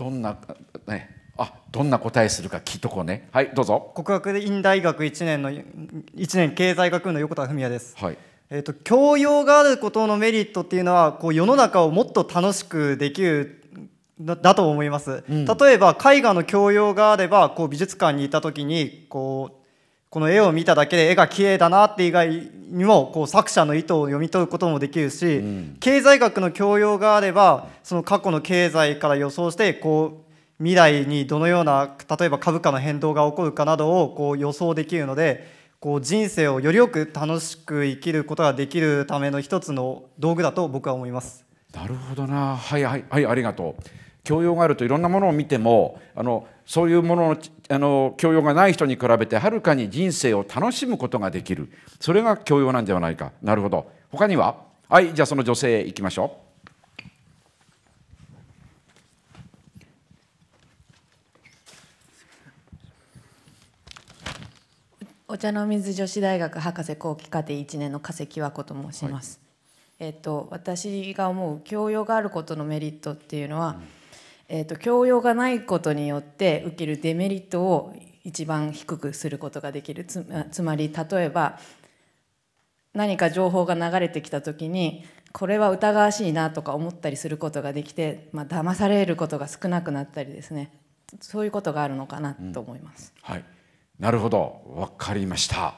どんなねあどんな答えするか聞いとこうね。はいどうぞ。国学院大学1年の1年経済学部の横田文也です、はい。えーと、教養があることのメリットっていうのはこう世の中をもっと楽しくできるだだと思います、うん、例えば絵画の教養があればこう美術館に行った時にこうこの絵を見ただけで絵が綺麗だなって以外にもこう作者の意図を読み取ることもできるし、うん、経済学の教養があればその過去の経済から予想してこう未来にどのような例えば株価の変動が起こるかなどをこう予想できるのでこう人生をよりよく楽しく生きることができるための一つの道具だと僕は思います。なるほどなはいはいはいありがとう。教養があるといろんなものを見てもあのそういうもののあの教養がない人に比べてはるかに人生を楽しむことができる。それが教養なんではないか。なるほど。他には？はいじゃあその女性いきましょう。お茶の水女子大学博士後期課程1年の加関和子と申します、はい、えっ、と私が思う教養があることのメリットっていうのは、うんえーと、教養がないことによって受けるデメリットを一番低くすることができる。つつまり例えば何か情報が流れてきた時にこれは疑わしいなとか思ったりすることができて、まあ騙されることが少なくなったりですね。そういうことがあるのかなと思います。うん、はい。なるほど。分かりました。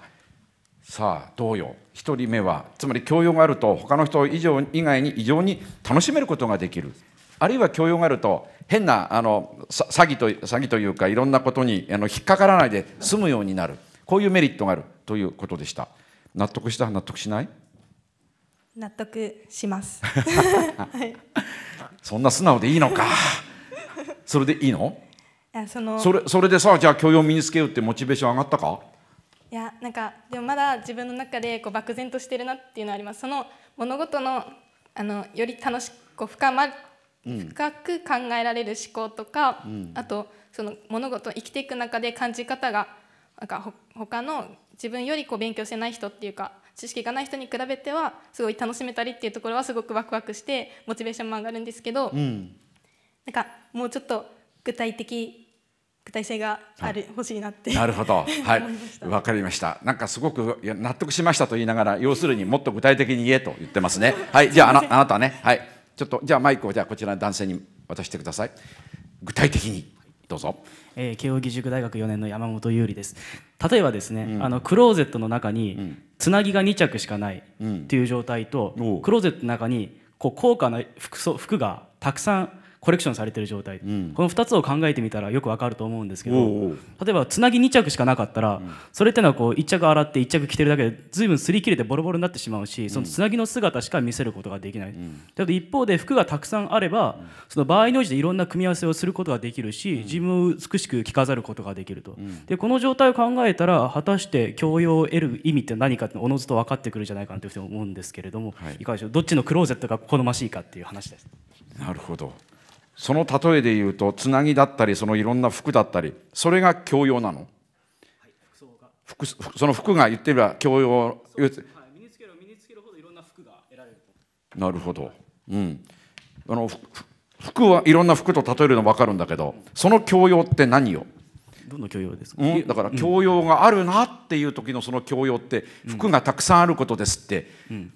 さあどうよ。1人目はつまり教養があると他の人以上以外に異常に楽しめることができる。あるいは教養があると変なあの詐欺と詐欺というかいろんなことにあの引っかからないで済むようになる。こういうメリットがあるということでした。納得した？納得しない？納得します、はい、そんな素直でいいのか。それでいいの？いそのそれそれでさじゃあ教養を身につけようってモチベーション上がったか？いやなんかでもまだ自分の中でこう漠然としてるなっていうのはあります。その物事のあのより楽しく深ま深く考えられる思考とか、うん、あとその物事を生きていく中で感じ方がなんかほ他の自分よりこう勉強してない人っていうか知識がない人に比べてはすごい楽しめたりっていうところはすごくワクワクしてモチベーションも上がるんですけど、うん、なんかもうちょっと具体的具体性がある、欲しいなってなるほどはい わかりました。なんかすごく納得しましたと言いながら要するにもっと具体的に言えと言ってますね。はい。じゃああなあなたね。はいちょっとじゃあマイクをじゃあこちらの男性に渡してください。具体的にどうぞ、えー、慶應義塾大学4年の山本優里です。例えばですね、うん、あのクローゼットの中につなぎが2着しかないっていう状態と、う。ん、クローゼットの中にこう高価な服装服がたくさんコレクションされてる状態、うん、この2つを考えてみたらよくわかると思うんですけど例えばつなぎ2着しかなかったら、うん、それってのはこう1着洗って1着着てるだけで随分擦り切れてボロボロになってしまうし、そのつなぎの姿しか見せることができない、うん、だ一方で服がたくさんあれば、その場合に応じていろんな組み合わせをすることができるし、自分を美しく着飾ることができると、でこの状態を考えたら果たして教養を得る意味って何かっておのずと分かってくるんじゃないかなというふうに思うんですけれども、はい、いかがでしょう？どっちのクローゼットが好ましいかっていう話です。なるほどその例えで言うとつなぎだったりそのいろんな服だったりそれが教養なの、服その服が言ってみれば教養身につける身につけるほどいろんな服が得られるなるほど。うん。あの服はいろんな服と例えるの分かるんだけどその教養って何よ？どの教養ですか、うん、だから教養があるなっていう時のその教養って服がたくさんあることですって、うん、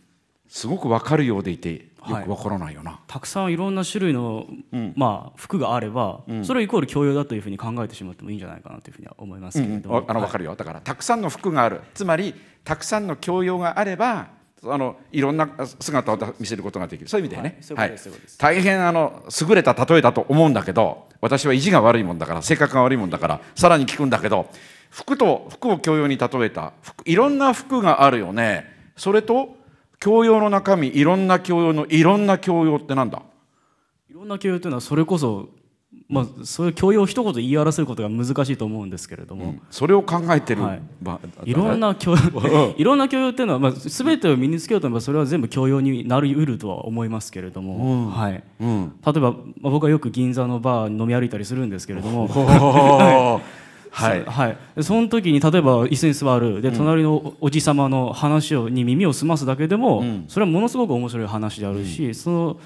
すごく分かるようでいてよくわからないよな、はい、たくさんいろんな種類の、うん、まあ、服があれば、うん、それイコール教養だというふうに考えてしまってもいいんじゃないかなというふうには思いますけれども、うん、あの分かるよ、はい、だからたくさんの服がある。つまりたくさんの教養があればあのいろんな姿を見せることができる。そういう意味でね、はい、大変あの優れた例えだと思うんだけど私は意地が悪いもんだから性格が悪いもんだからさらに聞くんだけど服と服を教養に例えたいろんな服があるよね。それと教養の中身いろんな教養のいろんな教養ってなんだ？いろんな教養というのはそれこそまあ、そういう教養を一言言い表せることが難しいと思うんですけれども、うん、それを考えてる、はい。いろんな教養 いろんな教養っていうのは、まあ、全てを身につけようと思えばそれは全部教養になりうるとは思いますけれども、うん、はい。うん、例えば、まあ、僕はよく銀座のバー飲み歩いたりするんですけれども。はい。はい、はい、その時に例えば椅子に座る。で隣のおじ様の話をに耳を澄ますだけでも、うん、それはものすごく面白い話であるし、うん、その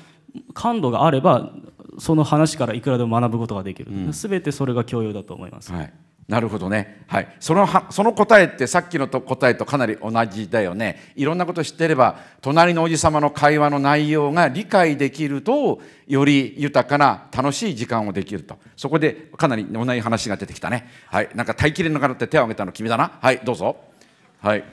感度があればその話からいくらでも学ぶことができる、うん、全てそれが教養だと思います。はい。なるほどね、はい、そのその答えってさっきのと答えとかなり同じだよね。いろんなこと知ってれば隣のおじ様の会話の内容が理解できるとより豊かな楽しい時間をできるとそこでかなり同じ話が出てきたね。はい。なんか耐えきれなかって手を挙げたの君だな。はいどうぞ。はい。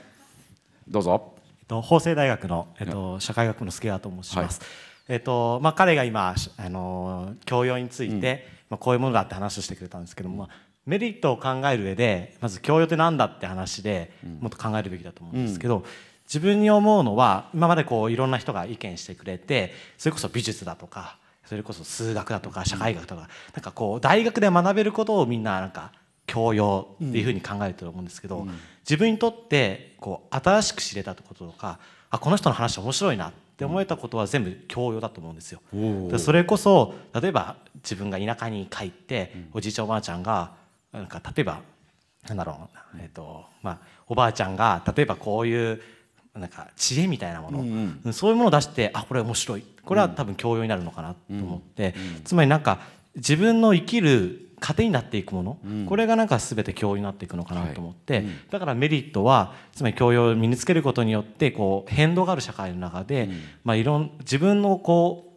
どうぞ。法政大学の、えっと、社会学部の助川と申します、はい。えっとまあ、彼が今あの教養について、うん、まあ、こういうものだって話をしてくれたんですけども、メリットを考える上でまず教養って何だって話でもっと考えるべきだと思うんですけど、うん、自分に思うのは今までこういろんな人が意見してくれてそれこそ美術だとかそれこそ数学だとか社会学とか、うん、なんかこう大学で学べることをみんななんか教養っていうふうに考えてると思うんですけど、うん、自分にとってこう新しく知れたこととかあこの人の話面白いなって思えたことは全部教養だと思うんですよ。それこそ例えば自分が田舎に帰って、おじいちゃんおばあちゃんがなんか例えばなんだろう、えーとまあ、おばあちゃんが例えばこういうなんか知恵みたいなもの、うんうん、そういうものを出してあこれ面白い。これは多分教養になるのかなと思って、うん。うん、つまりなんか自分の生きる糧になっていくもの、うん、これがなんか全て教養になっていくのかなと思って、はい。うん、だからメリットはつまり教養を身につけることによってこう変動がある社会の中で、うん、まあ、いろん自分のこう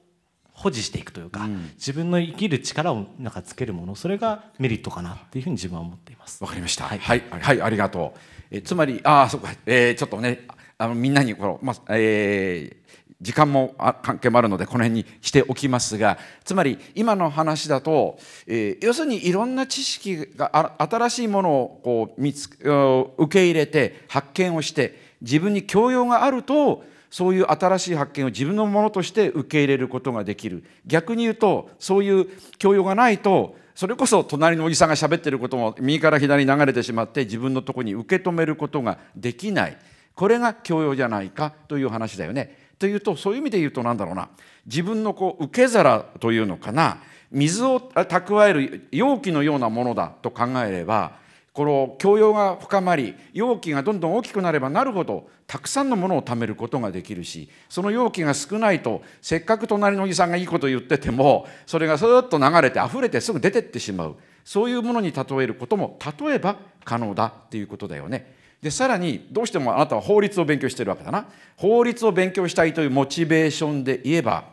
保持していくというか、うん、自分の生きる力をなんかつけるもの。それがメリットかなっていうふうに自分は思っています。わかりました。はい、はい、はい、ありがとう。えつまりああそっか、えー、ちょっとねあのみんなにこの、まあえー、時間も関係もあるのでこの辺にしておきますがつまり今の話だと、えー、要するにいろんな知識が新しいものをこう見つ受け入れて発見をして自分に教養があるとそういう新しい発見を自分のものとして受け入れることができる。逆に言うとそういう教養がないとそれこそ隣のおじさんが喋ってることも右から左に流れてしまって自分のとこに受け止めることができない。これが教養じゃないかという話だよね。というとそういう意味で言うと何だろうな自分のこう受け皿というのかな水を蓄える容器のようなものだと考えればこの教養が深まり容器がどんどん大きくなればなるほどたくさんのものを貯めることができるしその容器が少ないとせっかく隣のおじさんがいいこと言っててもそれがスーッと流れて溢れてすぐ出てってしまうそういうものに例えることも例えば可能だっていうことだよね。でさらにどうしてもあなたは法律を勉強してるわけだな。法律を勉強したいというモチベーションで言えば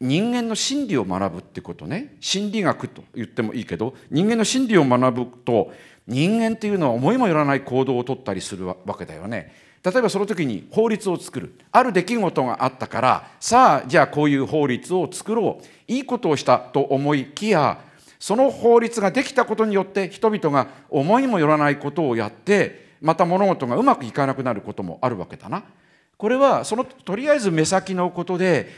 人間の心理を学ぶってことね。心理学と言ってもいいけど人間の心理を学ぶと人間っていうのは思いもよらない行動をとったりするわけだよね。例えばその時に法律を作る。ある出来事があったからさあじゃあこういう法律を作ろう。いいことをしたと思いきやその法律ができたことによって人々が思いもよらないことをやってまた物事がうまくいかなくなることもあるわけだな。これはそのとりあえず目先のことで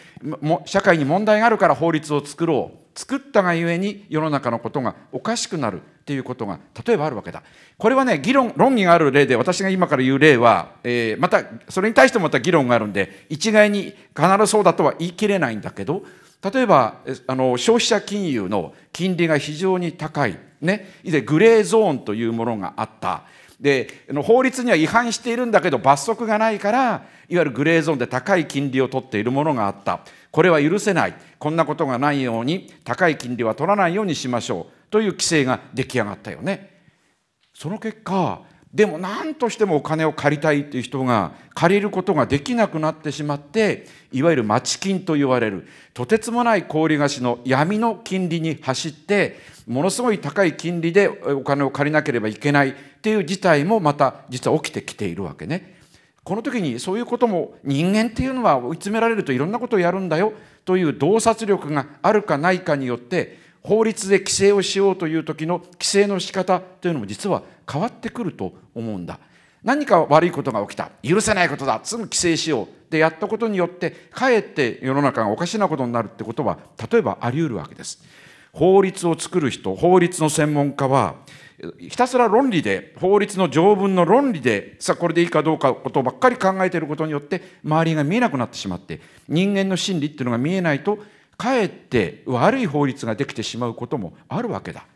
社会に問題があるから法律を作ろう作ったがゆえに世の中のことがおかしくなるっていうことが例えばあるわけだ。これはね議論論議がある例で私が今から言う例は、えー、またそれに対してもまた議論があるんで一概に必ずそうだとは言い切れないんだけど例えばあの消費者金融の金利が非常に高い、ね、以前グレーゾーンというものがあった。で法律には違反しているんだけど罰則がないからいわゆるグレーゾーンで高い金利を取っているものがあった。これは許せない。こんなことがないように高い金利は取らないようにしましょう。という規制が出来上がったよね。その結果でも何としてもお金を借りたいという人が借りることができなくなってしまっていわゆる町金と言われるとてつもない小売貸しの闇の金利に走ってものすごい高い金利でお金を借りなければいけないっていう事態もまた実は起きてきているわけね。この時にそういうことも人間っていうのは追い詰められるといろんなことをやるんだよという洞察力があるかないかによって法律で規制をしようという時の規制の仕方というのも実は変わってくると思うんだ。何か悪いことが起きた許せないことだすぐ規制しようでやったことによってかえって世の中がおかしなことになるってことは例えばあり得るわけです。法律を作る人法律の専門家はひたすら論理で法律の条文の論理でさあこれでいいかどうかことばっかり考えていることによって周りが見えなくなってしまって人間の心理っていうのが見えないとかえって悪い法律ができてしまうこともあるわけだ。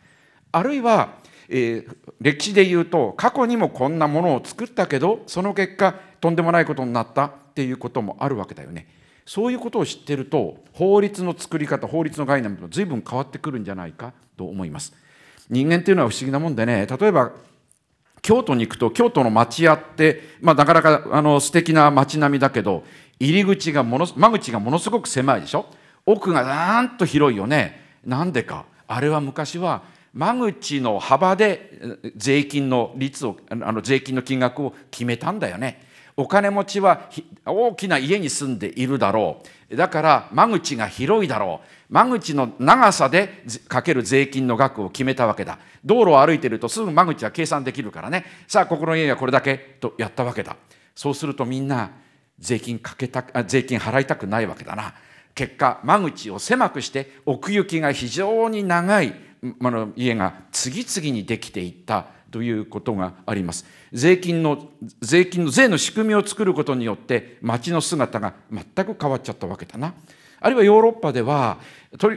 あるいは、えー、歴史で言うと過去にもこんなものを作ったけどその結果とんでもないことになったっていうこともあるわけだよね。そういうことを知ってると法律の作り方法律の概念も随分変わってくるんじゃないかと思います。人間っていうのは不思議なもんでね例えば京都に行くと京都の町屋って、まあ、なかなかあの素敵な街並みだけど入り口がもの間口がものすごく狭いでしょ？奥がなんと広いよね。なんでか。あれは昔は間口の幅で税金の率をあの税金の金額を決めたんだよね。お金持ちは大きな家に住んでいるだろう。だから間口が広いだろう。間口の長さでかける税金の額を決めたわけだ。道路を歩いてるとすぐ間口は計算できるからね。さあここの家はこれだけとやったわけだ。そうするとみんな税金かけた税金払いたくないわけだな。結果間口を狭くして奥行きが非常に長い家が次々にできていった。ということがあります。税金の税金の税の仕組みを作ることによって町の姿が全く変わっちゃったわけだな。あるいはヨーロッパでは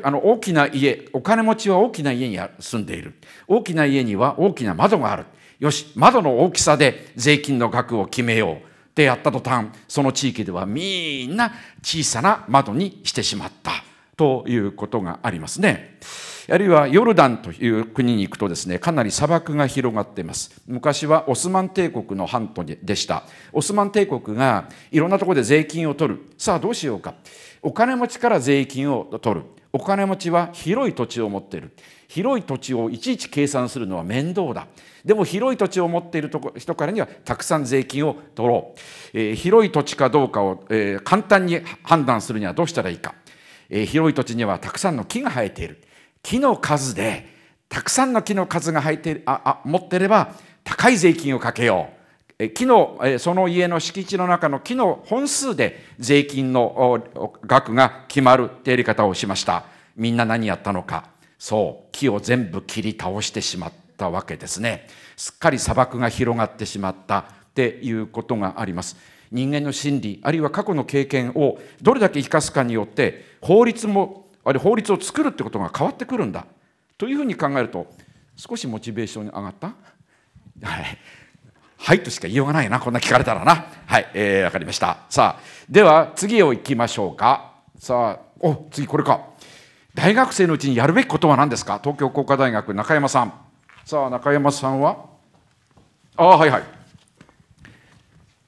あの大きな家お金持ちは大きな家に住んでいる大きな家には大きな窓があるよし窓の大きさで税金の額を決めようってやった途端その地域ではみんな小さな窓にしてしまったということがありますね。あるいはヨルダンという国に行くとですねかなり砂漠が広がっています。昔はオスマン帝国の半島でした。オスマン帝国がいろんなところで税金を取る。さあどうしようか。お金持ちから税金を取る。お金持ちは広い土地を持っている。広い土地をいちいち計算するのは面倒だ。でも広い土地を持っている人からにはたくさん税金を取ろう、えー、広い土地かどうかを、えー、簡単に判断するにはどうしたらいいか、えー、広い土地にはたくさんの木が生えている。木の数でたくさんの木の数が入ってああ持ってれば高い税金をかけよう。木のその家の敷地の中の木の本数で税金の額が決まるってやり方をしました。みんな何やったのか。そう。木を全部切り倒してしまったわけですね。すっかり砂漠が広がってしまった。っていうことがあります。人間の心理あるいは過去の経験をどれだけ生かすかによって法律もある法律を作るってことが変わってくるんだ。というふうに考えると少しモチベーションに上がった？はい。はいとしか言いようがないなこんな聞かれたらな。はいえー、分かりました。さあでは次をいきましょうか。さあお次これか。大学生のうちにやるべきことは何ですか？東京工科大学中山さん。さあ中山さんは？ああはいはい。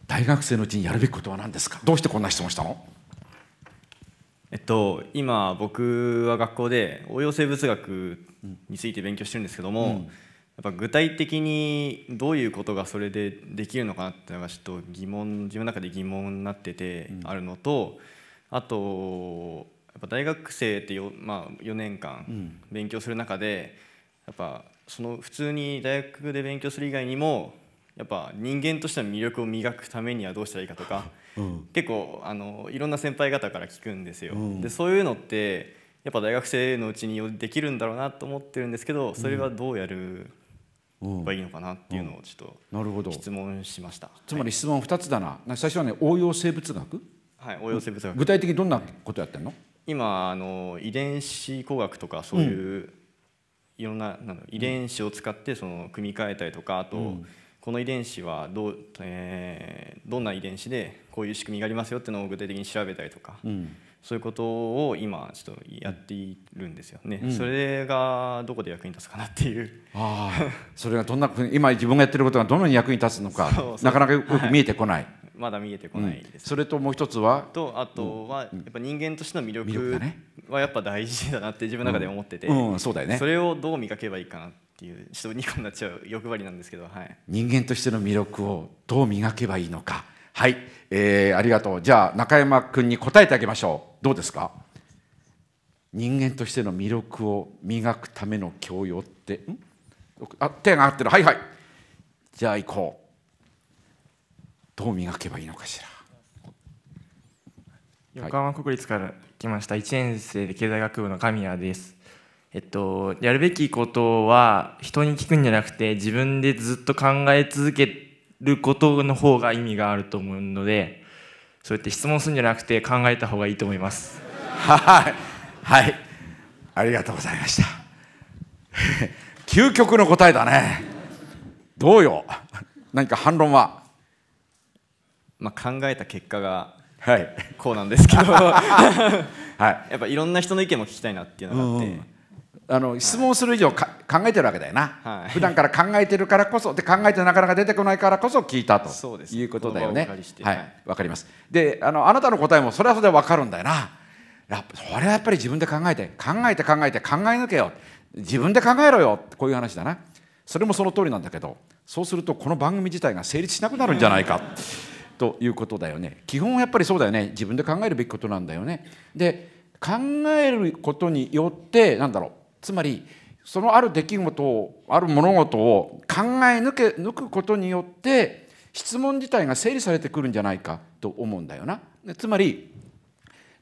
大学生のうちにやるべきことは何ですか？どうしてこんな質問したの？えっと、今僕は学校で応用生物学について勉強してるんですけども、うん、やっぱ具体的にどういうことがそれでできるのかなっていうのがちょっと疑問自分の中で疑問になっててあるのと、あとやっぱ大学生ってよ、まあ、4年間勉強する中でやっぱその普通に大学で勉強する以外にもやっぱ人間としての魅力を磨くためにはどうしたらいいかとか。結構あのいろんな先輩方から聞くんですよ。でそういうのってやっぱ大学生のうちにできるんだろうなと思ってるんですけどそれはどうやるばいいのかなっていうのをちょっと質問しました。つまり質問2つだな。最初はね応用生物学？はい応用生物学。具体的にどんなことやってんの？今あの遺伝子工学とかそういう、いろんなな遺伝子を使ってその組み替えたりとかあと、うんこの遺伝子はどう、えー、どんな遺伝子でこういう仕組みがありますよっていうのを具体的に調べたりとか、うん、そういうことを今ちょっとやっているんですよね、うん、それがどこで役に立つかなっていう。あそれがどんな今自分がやってることがどのように役に立つのか なかなかよく見えてこない、はい、まだ見えてこないです、うん、それともう一つは？とあとはやっぱ人間としての魅力はやっぱ大事だなって自分の中で思ってて、そうだよね。それをどう磨けばいいかなっていうちょっと2個になっちゃう欲張りなんですけど、はい、人間としての魅力をどう磨けばいいのか。はい、えー、ありがとう。じゃあ中山君に答えてあげましょう。どうですか？人間としての魅力を磨くための教養って？ん？あ手が上がってる。はいはい。じゃあ行こうどう磨けばいいのかしら。横浜国立から来ました1年生で経済学部の神谷です。えっと、やるべきことは人に聞くんじゃなくて自分でずっと考え続けることの方が意味があると思うのでそうやって質問するんじゃなくて考えた方がいいと思います。はい。はい。ありがとうございました。究極の答えだね。どうよ？何か反論は？まあ考えた結果がはい、こうなんですけど、はい、やっぱいろんな人の意見も聞きたいなっていうのがあって。うんあの質問する以上考えてるわけだよな、はい、普段から考えてるからこそで考えてなかなか出てこないからこそ聞いたということだよね。はい、わかります。であのあなたの答えもそれはそれでわかるんだよな。やそれはやっぱり自分で考えて考えて考えて考え抜けよ自分で考えろよこういう話だな。それもその通りなんだけどそうするとこの番組自体が成立しなくなるんじゃないか。ということだよね。基本はやっぱりそうだよね。自分で考えるべきことなんだよね。で考えることによってなんだろう。つまりそのある出来事をある物事を考え抜け抜くことによって質問自体が整理されてくるんじゃないかと思うんだよな。つまり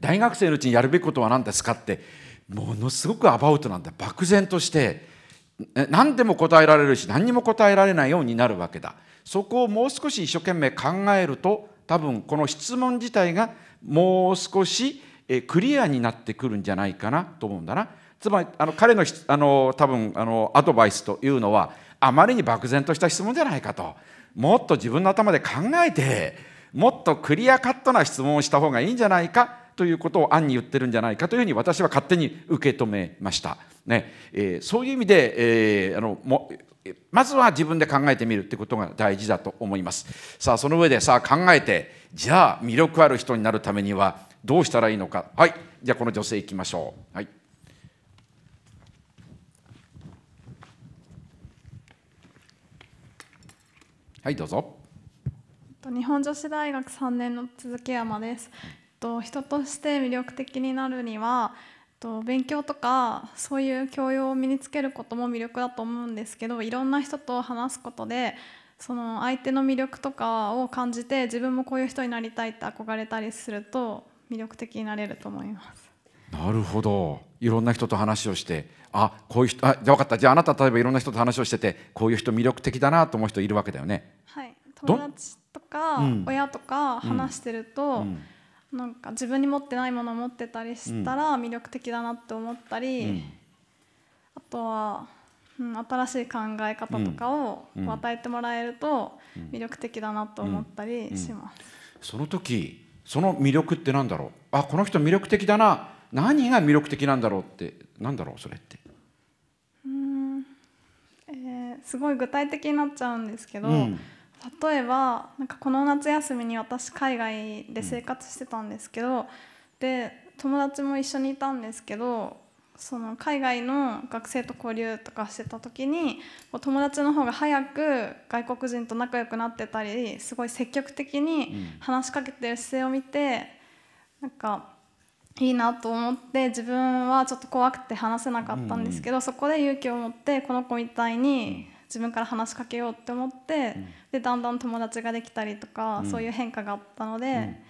大学生のうちにやるべきことは何ですかってものすごくアバウトなんだ。漠然として何でも答えられるし何にも答えられないようになるわけだ。そこをもう少し一生懸命考えると多分この質問自体がもう少しクリアになってくるんじゃないかなと思うんだな。つまりあの彼のあの多分あのアドバイスというのはあまりに漠然とした質問じゃないかともっと自分の頭で考えてもっとクリアカットな質問をした方がいいんじゃないかということを暗に言ってるんじゃないかというふうに私は勝手に受け止めました。ねえー、そういう意味で、えー、あのもまずは自分で考えてみるということが大事だと思います。さあその上でさあ考えてじゃあ魅力ある人になるためにはどうしたらいいのか。はい。じゃあこの女性いきましょう。はい。はいどうぞ。日本女子大学3年の鈴木山です。人として魅力的になるには勉強とかそういう教養を身につけることも魅力だと思うんですけどいろんな人と話すことでその相手の魅力とかを感じて自分もこういう人になりたいって憧れたりすると魅力的になれると思います。なるほど。いろんな人と話をしてあこういう人あじゃあ分かった。じゃああなた例えばいろんな人と話をしててこういう人魅力的だなと思う人いるわけだよね。はい。友達とか親とか話してると、うん。うん、なんか自分に持ってないものを持ってたりしたら魅力的だなって思ったり、うん、あとは、うん、新しい考え方とかを与えてもらえると魅力的だなと思ったりします。その時その魅力ってなんだろう？あこの人魅力的だな。何が魅力的なんだろうって？なんだろう？それって。うん。えー、すごい具体的になっちゃうんですけど、うん、例えばなんかこの夏休みに私海外で生活してたんですけど、うん、で友達も一緒にいたんですけどその海外の学生と交流とかしてた時に友達の方が早く外国人と仲良くなってたりすごい積極的に話しかけてる姿勢を見てなんかいいなと思って自分はちょっと怖くて話せなかったんですけど、そこで勇気を持ってこの子みたいに自分から話しかけようって思って、でだんだん友達ができたりとか、そういう変化があったので、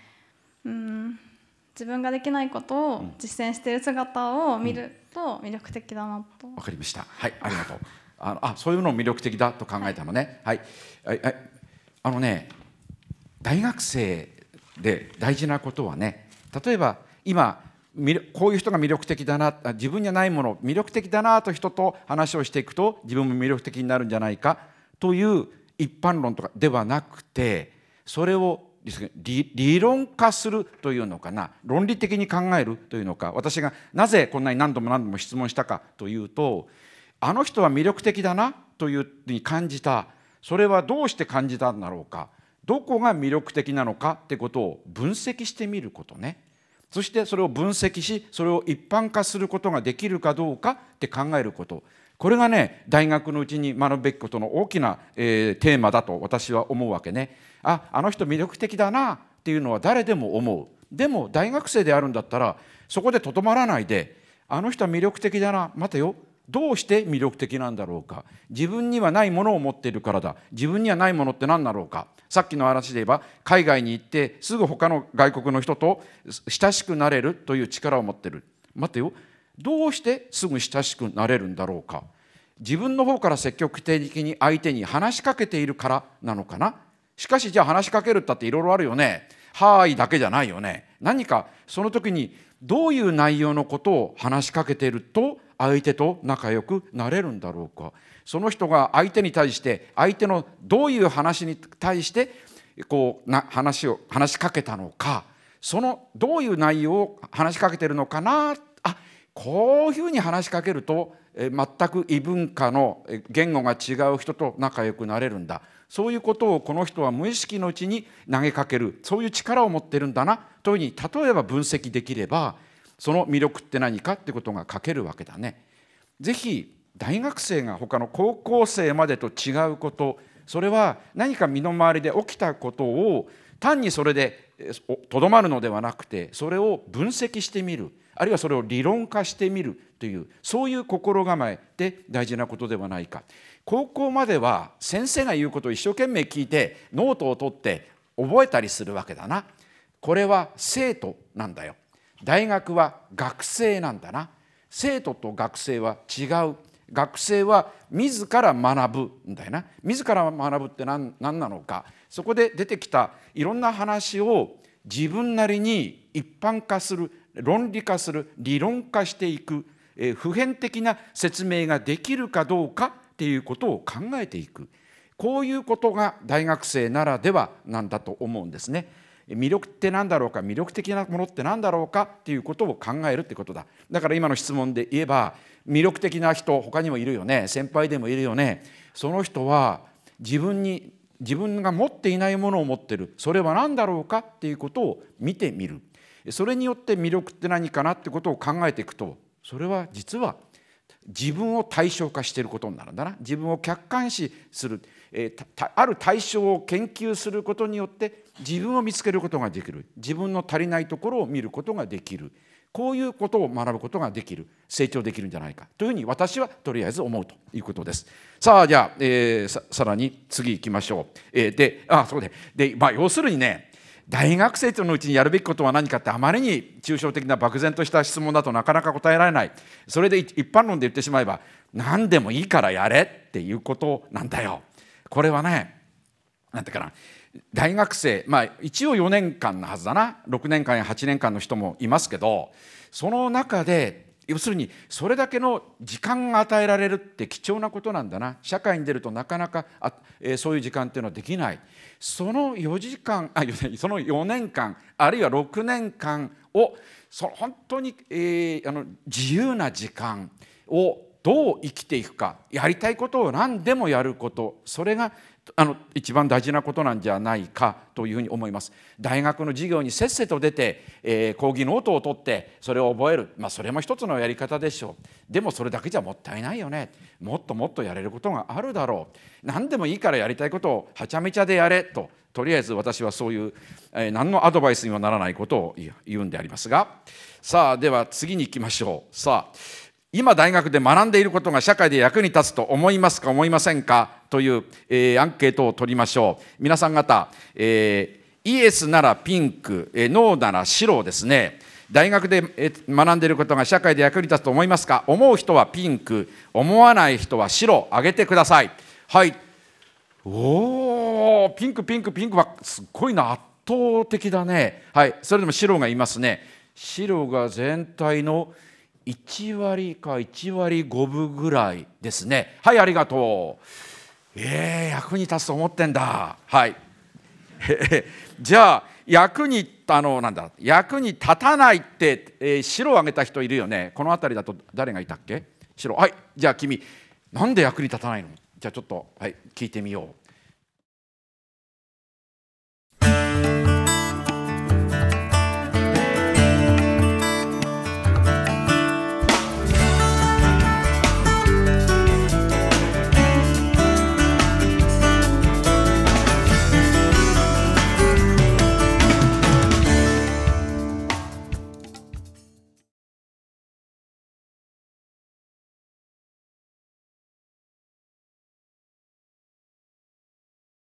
うん自分ができないことを実践している姿を見ると魅力的だなと。わ、かりました。はい、ありがとう。あのあそういうのを魅力的だと考えたのね。はい、はい、はい、あのね大学生で大事なことはね例えば今こういう人が魅力的だな自分にはないもの魅力的だなと人と話をしていくと自分も魅力的になるんじゃないかという一般論とかではなくてそれを理論化するというのかな論理的に考えるというのか私がなぜこんなに何度も何度も質問したかというとあの人は魅力的だなというふうに感じたそれはどうして感じたんだろうかどこが魅力的なのかってことを分析してみることね。そしてそれを分析しそれを一般化することができるかどうかって考えることこれがね大学のうちに学ぶべきことの大きな、えー、テーマだと私は思うわけね。ああの人魅力的だなっていうのは誰でも思う。でも大学生であるんだったらそこでとどまらないであの人は魅力的だな待てよどうして魅力的なんだろうか？自分にはないものを持っているからだ。自分にはないものって何だろうか？さっきの話で言えば海外に行ってすぐ他の外国の人と親しくなれるという力を持ってる。待てよ。どうしてすぐ親しくなれるんだろうか？自分の方から積極的に相手に話しかけているからなのかな？しかしじゃあ話しかけるったっていろいろあるよね。はーいだけじゃないよね。何かその時にどういう内容のことを話しかけていると相手と仲良くなれるんだろうか。その人が相手に対して相手のどういう話に対してこうな話を話しかけたのか。そのどういう内容を話しかけてるのかな。あこういうふうに話しかけると全く異文化の言語が違う人と仲良くなれるんだ。そういうことをこの人は無意識のうちに投げかける。そういう力を持ってるんだな。というふうに例えば分析できればその魅力って何かってことが書けるわけだね。ぜひ大学生が他の高校生までと違うことそれは何か身の回りで起きたことを単にそれでとどまるのではなくてそれを分析してみる。あるいはそれを理論化してみるというそういう心構えって大事なことではないか。高校までは先生が言うことを一生懸命聞いてノートを取って覚えたりするわけだな。これは生徒なんだよ。大学は学生なんだな。生徒と学生は違う。学生は自ら学ぶんだよな。自ら学ぶって何何なのか。そこで出てきたいろんな話を自分なりに一般化する論理化する理論化していく、え普遍的な説明ができるかどうかっていうことを考えていく。こういうことが大学生ならではなんだと思うんですね。魅力って何だろうか？魅力的なものって何だろうか？っていうことを考えるってことだ。だから今の質問で言えば魅力的な人他にもいるよね。先輩でもいるよね。その人は自分に自分が持っていないものを持ってる。それは何だろうか？っていうことを見てみる。それによって魅力って何かなってことを考えていくとそれは実は自分を対象化していることになるんだな。自分を客観視する、えー、ある対象を研究することによって自分を見つけることができる自分の足りないところを見ることができるこういうことを学ぶことができる成長できるんじゃないかというふうに私はとりあえず思うということです。さあじゃあ、えー、ささらに次いきましょう。えー、であそうでで、まあ、要するにね大学生とのうちにやるべきことは何かってあまりに抽象的な漠然とした質問だとなかなか答えられないそれで一般論で言ってしまえば何でもいいからやれっていうことなんだよ。これはねなんてかな。大学生まあ一応4年間のはずだな。6年間や8年間の人もいますけどその中で要するにそれだけの時間が与えられるって貴重なことなんだな。社会に出るとなかなかあ、えー、そういう時間っていうのはできない。その4時間あその4年間あるいは6年間をそ本当に、えー、あの自由な時間をどう生きていくかやりたいことを何でもやることそれがあの一番大事なことなんじゃないかというふうに思います。大学の授業にせっせと出て、えー、講義ノートを取ってそれを覚える、まあ、それも一つのやり方でしょう。でもそれだけじゃもったいないよね。もっともっとやれることがあるだろう。何でもいいからやりたいことをはちゃめちゃでやれととりあえず私はそういう、えー、何のアドバイスにもならないことを言うんでありますが。さあでは次に行きましょう。さあ今大学で学んでいることが社会で役に立つと思いますか思いませんかという、えー、アンケートを取りましょう。皆さん方、えー、イエスならピンク、えー、ノーなら白ですね。大学で学んでいることが社会で役に立つと思いますか？思う人はピンク。思わない人は白。上げてください。はい。おおピンクピンクピンク。はすっごいな圧倒的だね。はい。それでも白がいますね。白が全体の1割か1割5分ぐらいですね。はいありがとう。えー、役に立つと思ってんだ。はい。じゃあ役にあのなんだ役に立たないって、えー、白を挙げた人いるよね。この辺りだと誰がいたっけ？白。はいじゃあ君なんで役に立たないの？じゃあちょっと、はい、聞いてみよう。